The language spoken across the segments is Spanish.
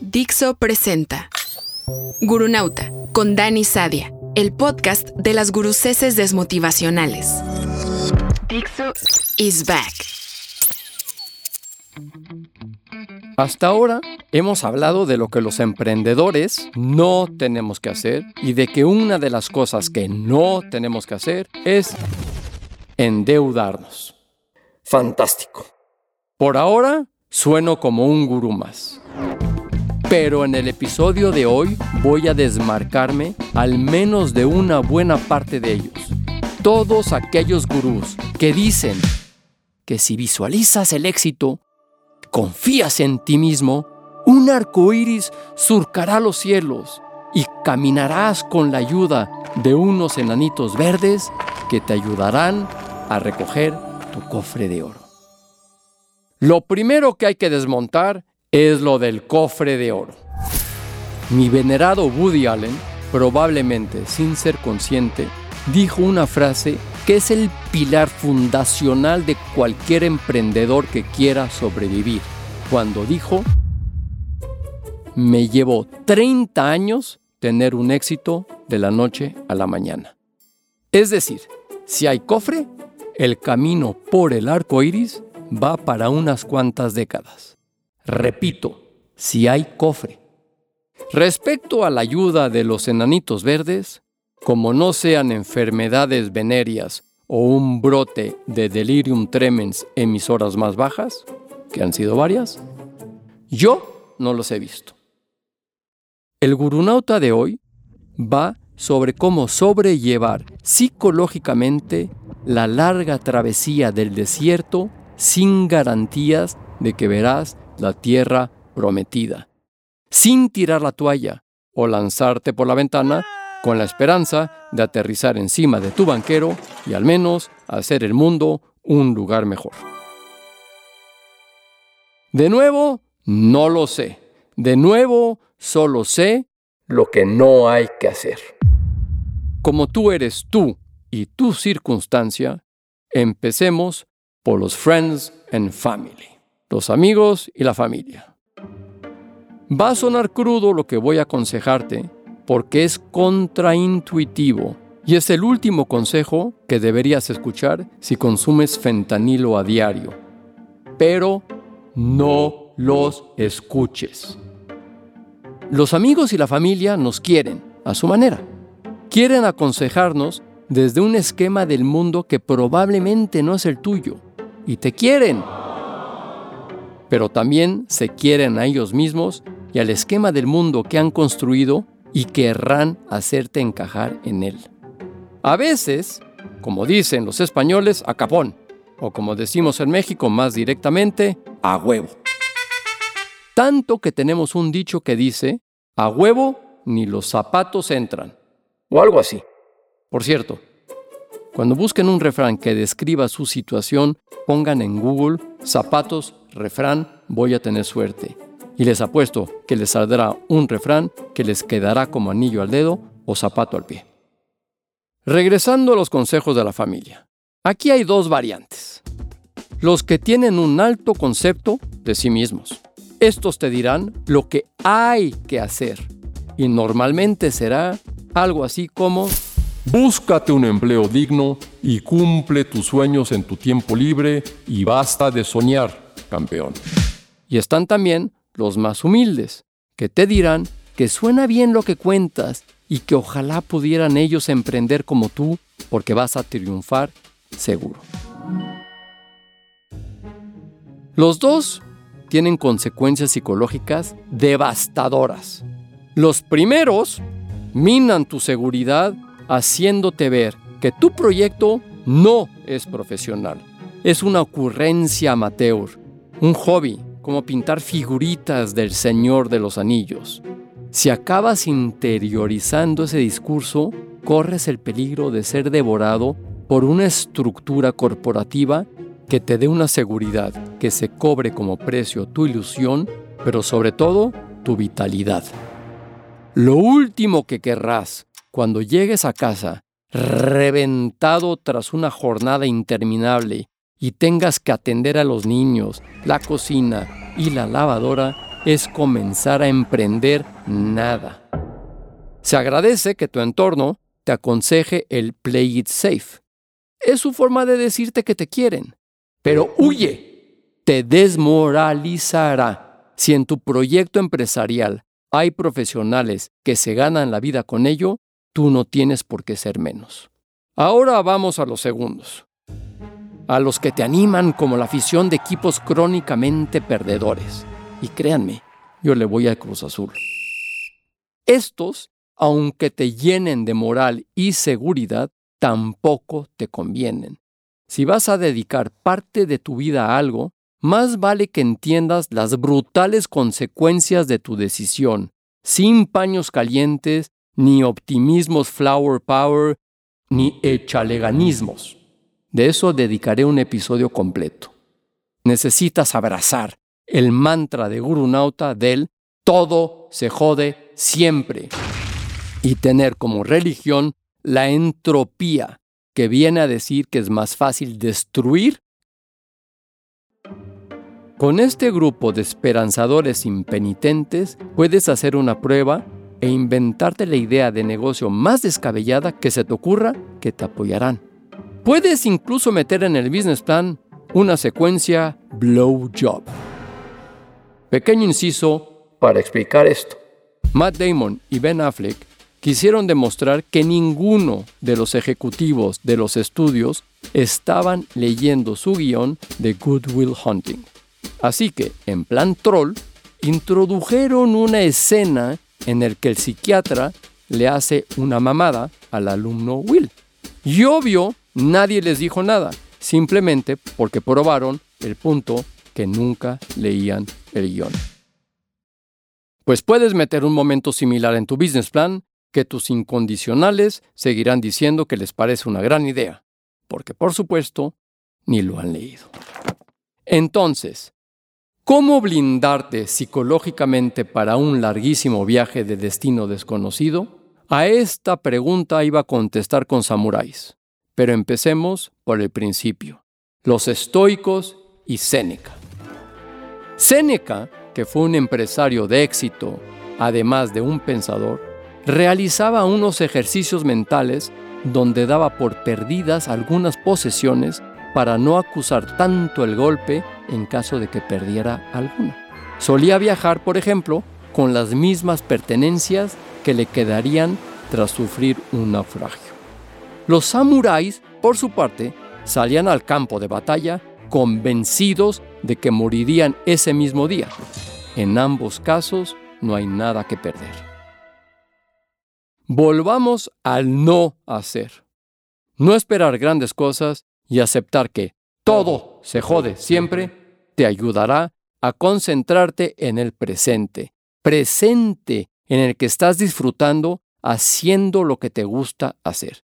Dixo presenta Gurunauta con Dani Sadia, el podcast de las guruceses desmotivacionales. Dixo is back. Hasta ahora hemos hablado de lo que los emprendedores no tenemos que hacer y de que una de las cosas que no tenemos que hacer es endeudarnos. Fantástico. Por ahora sueno como un gurú más. Pero en el episodio de hoy voy a desmarcarme al menos de una buena parte de ellos. Todos aquellos gurús que dicen que si visualizas el éxito, confías en ti mismo, un arco iris surcará los cielos y caminarás con la ayuda de unos enanitos verdes que te ayudarán a recoger tu cofre de oro. Lo primero que hay que desmontar es lo del cofre de oro. Mi venerado Woody Allen, probablemente sin ser consciente, dijo una frase que es el pilar fundacional de cualquier emprendedor que quiera sobrevivir, cuando dijo, me llevó 30 años tener un éxito de la noche a la mañana. Es decir, si hay cofre, el camino por el arco iris va para unas cuantas décadas. Repito, si hay cofre. Respecto a la ayuda de los enanitos verdes, como no sean enfermedades venéreas o un brote de delirium tremens en mis horas más bajas, que han sido varias, yo no los he visto. El gurunauta de hoy va sobre cómo sobrellevar psicológicamente la larga travesía del desierto sin garantías de que verás la tierra prometida, sin tirar la toalla o lanzarte por la ventana con la esperanza de aterrizar encima de tu banquero y al menos hacer el mundo un lugar mejor. De nuevo, no lo sé. De nuevo, solo sé lo que no hay que hacer. Como tú eres tú y tu circunstancia, empecemos por los friends and family, los amigos y la familia. Va a sonar crudo lo que voy a aconsejarte porque es contraintuitivo y es el último consejo que deberías escuchar si consumes fentanilo a diario. Pero no los escuches. Los amigos y la familia nos quieren a su manera. Quieren aconsejarnos desde un esquema del mundo que probablemente no es el tuyo y te quieren. Pero también se quieren a ellos mismos y al esquema del mundo que han construido y querrán hacerte encajar en él. A veces, como dicen los españoles, a capón, o como decimos en México más directamente, a huevo. Tanto que tenemos un dicho que dice, a huevo ni los zapatos entran, o algo así. Por cierto, cuando busquen un refrán que describa su situación, pongan en Google zapatos, refrán, voy a tener suerte. Y les apuesto que les saldrá un refrán que les quedará como anillo al dedo o zapato al pie. Regresando a los consejos de la familia. Aquí hay dos variantes. Los que tienen un alto concepto de sí mismos. Estos te dirán lo que hay que hacer. Y normalmente será algo así como Búscate un empleo digno y cumple tus sueños en tu tiempo libre y basta de soñar, campeón. Y están también los más humildes, que te dirán que suena bien lo que cuentas y que ojalá pudieran ellos emprender como tú porque vas a triunfar seguro. Los dos tienen consecuencias psicológicas devastadoras. Los primeros minan tu seguridad haciéndote ver que tu proyecto no es profesional. Es una ocurrencia amateur, un hobby, como pintar figuritas del Señor de los Anillos. Si acabas interiorizando ese discurso, corres el peligro de ser devorado por una estructura corporativa que te dé una seguridad, que se cobre como precio tu ilusión, pero sobre todo tu vitalidad. Lo último que querrás cuando llegues a casa reventado tras una jornada interminable y tengas que atender a los niños, la cocina y la lavadora, es comenzar a emprender nada. Se agradece que tu entorno te aconseje el play it safe. Es su forma de decirte que te quieren. Pero huye, te desmoralizará. Si en tu proyecto empresarial hay profesionales que se ganan la vida con ello, tú no tienes por qué ser menos. Ahora vamos a los segundos. A los que te animan como la afición de equipos crónicamente perdedores. Y créanme, yo le voy a Cruz Azul. Estos, aunque te llenen de moral y seguridad, tampoco te convienen. Si vas a dedicar parte de tu vida a algo, más vale que entiendas las brutales consecuencias de tu decisión, sin paños calientes, ni optimismos flower power, ni echaleganismos. De eso dedicaré un episodio completo. Necesitas abrazar, el mantra de Guru Nauta del todo se jode siempre y tener como religión la entropía, que viene a decir que es más fácil destruir. Con este grupo de esperanzadores impenitentes puedes hacer una prueba e inventarte la idea de negocio más descabellada que se te ocurra que te apoyarán. Puedes incluso meter en el business plan una secuencia blow job. Pequeño inciso para explicar esto. Matt Damon y Ben Affleck quisieron demostrar que ninguno de los ejecutivos de los estudios estaban leyendo su guion de Good Will Hunting. Así que, en plan troll, introdujeron una escena en la que el psiquiatra le hace una mamada al alumno Will. Y obvio, nadie les dijo nada, simplemente porque probaron el punto que nunca leían el guion. Pues puedes meter un momento similar en tu business plan que tus incondicionales seguirán diciendo que les parece una gran idea, porque por supuesto ni lo han leído. Entonces, ¿cómo blindarte psicológicamente para un larguísimo viaje de destino desconocido? A esta pregunta iba a contestar con samuráis, pero empecemos por el principio, los estoicos y Séneca. Séneca, que fue un empresario de éxito, además de un pensador, realizaba unos ejercicios mentales donde daba por perdidas algunas posesiones para no acusar tanto el golpe en caso de que perdiera alguna. Solía viajar, por ejemplo, con las mismas pertenencias que le quedarían tras sufrir un naufragio. Los samuráis, por su parte, salían al campo de batalla convencidos de que morirían ese mismo día. En ambos casos no hay nada que perder. Volvamos al no hacer. No esperar grandes cosas y aceptar que todo se jode siempre te ayudará a concentrarte en el presente, presente en el que estás disfrutando haciendo lo que te gusta hacer.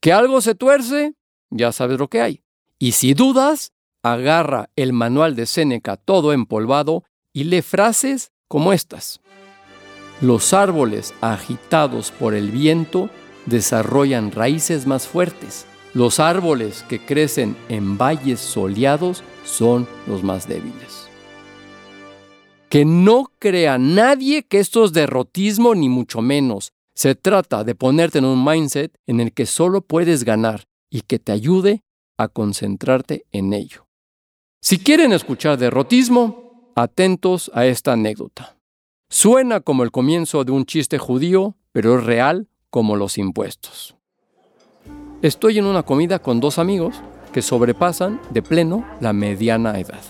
Que algo se tuerce, ya sabes lo que hay. Y si dudas, agarra el manual de Séneca todo empolvado y lee frases como estas. Los árboles agitados por el viento desarrollan raíces más fuertes. Los árboles que crecen en valles soleados son los más débiles. Que no crea nadie que esto es derrotismo ni mucho menos. Se trata de ponerte en un mindset en el que solo puedes ganar y que te ayude a concentrarte en ello. Si quieren escuchar derrotismo, atentos a esta anécdota. Suena como el comienzo de un chiste judío, pero es real como los impuestos. Estoy en una comida con dos amigos que sobrepasan de pleno la mediana edad.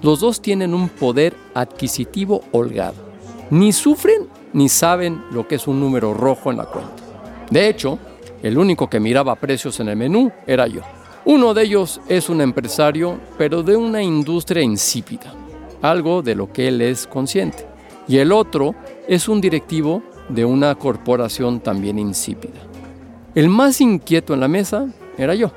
Los dos tienen un poder adquisitivo holgado. Ni sufren ni saben lo que es un número rojo en la cuenta. De hecho, el único que miraba precios en el menú era yo. Uno de ellos es un empresario, pero de una industria insípida, algo de lo que él es consciente. Y el otro es un directivo de una corporación también insípida. El más inquieto en la mesa era yo.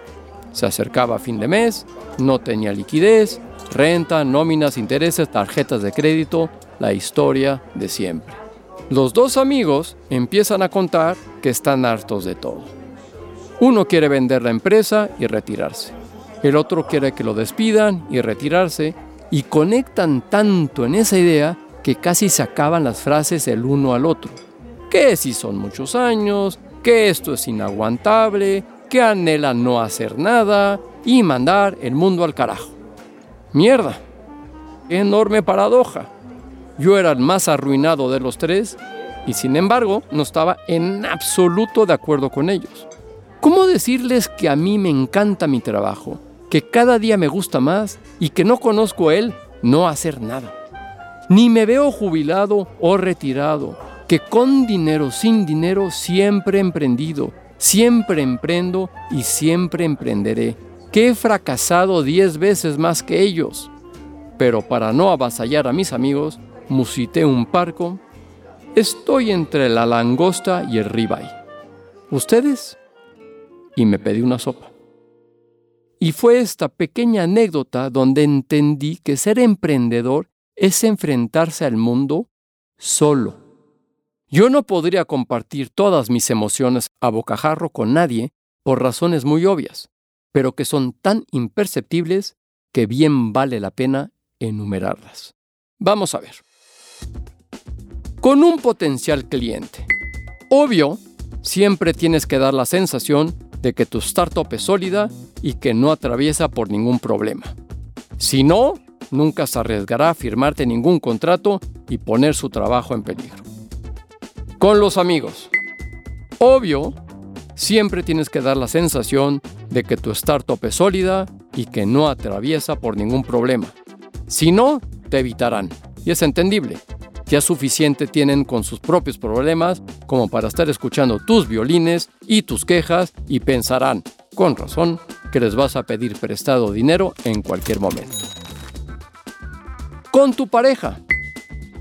Se acercaba a fin de mes, no tenía liquidez, renta, nóminas, intereses, tarjetas de crédito, la historia de siempre. Los dos amigos empiezan a contar que están hartos de todo. Uno quiere vender la empresa y retirarse. El otro quiere que lo despidan y retirarse. Y conectan tanto en esa idea que casi sacaban las frases el uno al otro. Que si son muchos años, que esto es inaguantable, que anhelan no hacer nada y mandar el mundo al carajo. Mierda, enorme paradoja. Yo era el más arruinado de los tres y sin embargo no estaba en absoluto de acuerdo con ellos. ¿Cómo decirles que a mí me encanta mi trabajo, que cada día me gusta más y que no conozco a él no hacer nada? Ni me veo jubilado o retirado, que con dinero, sin dinero, siempre he emprendido, siempre emprendo y siempre emprenderé, que he fracasado diez veces más que ellos. Pero para no avasallar a mis amigos, musité un parco. Estoy entre la langosta y el ribeye. ¿Ustedes? Y me pedí una sopa. Y fue esta pequeña anécdota donde entendí que ser emprendedor es enfrentarse al mundo solo. Yo no podría compartir todas mis emociones a bocajarro con nadie por razones muy obvias, pero que son tan imperceptibles que bien vale la pena enumerarlas. Vamos a ver. Con un potencial cliente. Obvio, siempre tienes que dar la sensación de que tu startup es sólida y que no atraviesa por ningún problema. Si no, nunca se arriesgará a firmarte ningún contrato y poner su trabajo en peligro. Con los amigos. Obvio, siempre tienes que dar la sensación de que tu startup es sólida y que no atraviesa por ningún problema. Si no, te evitarán. Y es entendible. Ya suficiente tienen con sus propios problemas como para estar escuchando tus violines y tus quejas y pensarán, con razón, que les vas a pedir prestado dinero en cualquier momento con tu pareja.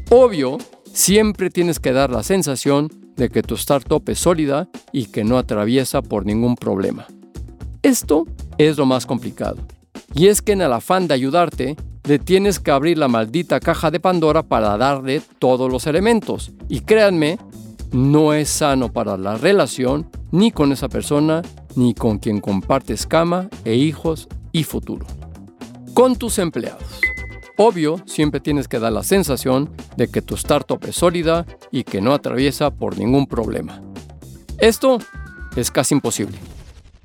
Obvio, siempre tienes que dar la sensación de que tu startup es sólida y que no atraviesa por ningún problema. Esto es lo más complicado. Y es que en el afán de ayudarte, le tienes que abrir la maldita caja de Pandora para darle todos los elementos. Y créanme, no es sano para la relación ni con esa persona, ni con quien compartes cama e hijos y futuro. Con tus empleados. Obvio, siempre tienes que dar la sensación de que tu startup es sólida y que no atraviesa por ningún problema. Esto es casi imposible,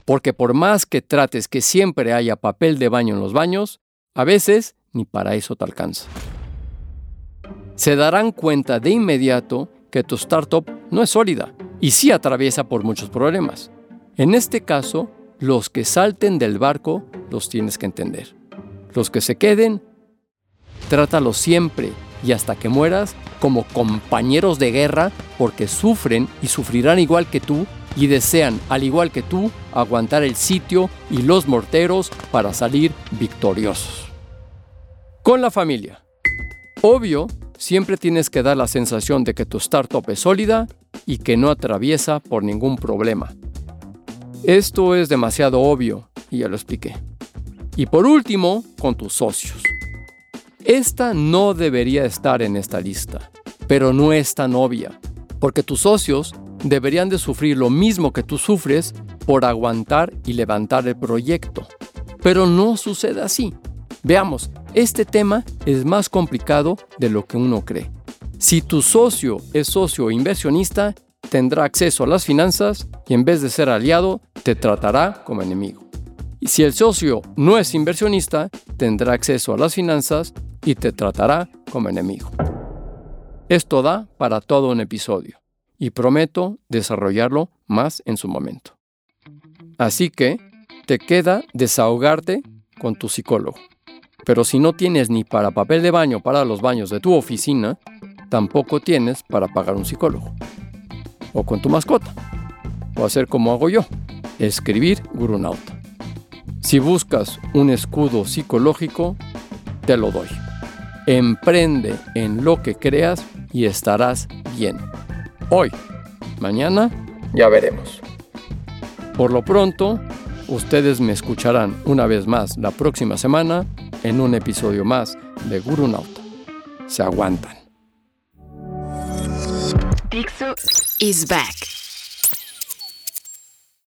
porque por más que trates que siempre haya papel de baño en los baños, a veces ni para eso te alcanza. Se darán cuenta de inmediato que tu startup no es sólida y sí atraviesa por muchos problemas. En este caso, los que salten del barco los tienes que entender. Los que se queden Trátalos siempre y hasta que mueras como compañeros de guerra porque sufren y sufrirán igual que tú y desean, al igual que tú, aguantar el sitio y los morteros para salir victoriosos. Con la familia. Obvio, siempre tienes que dar la sensación de que tu startup es sólida y que no atraviesa por ningún problema. Esto es demasiado obvio y ya lo expliqué. Y por último, con tus socios. Esta no debería estar en esta lista, pero no es tan obvia, porque tus socios deberían de sufrir lo mismo que tú sufres por aguantar y levantar el proyecto. Pero no sucede así. Veamos, este tema es más complicado de lo que uno cree. Si tu socio es socio inversionista, tendrá acceso a las finanzas y en vez de ser aliado, te tratará como enemigo. Y si el socio no es inversionista, tendrá acceso a las finanzas y te tratará como enemigo. Esto da para todo un episodio y prometo desarrollarlo más en su momento. Así que te queda desahogarte con tu psicólogo. Pero si no tienes ni para papel de baño para los baños de tu oficina, tampoco tienes para pagar un psicólogo. O con tu mascota. O hacer como hago yo, escribir Gurunauta. Si buscas un escudo psicológico, te lo doy. Emprende en lo que creas y estarás bien. Hoy, mañana, ya veremos. Por lo pronto, ustedes me escucharán una vez más la próxima semana en un episodio más de Guru Nauta. Se aguantan. Pixo is back.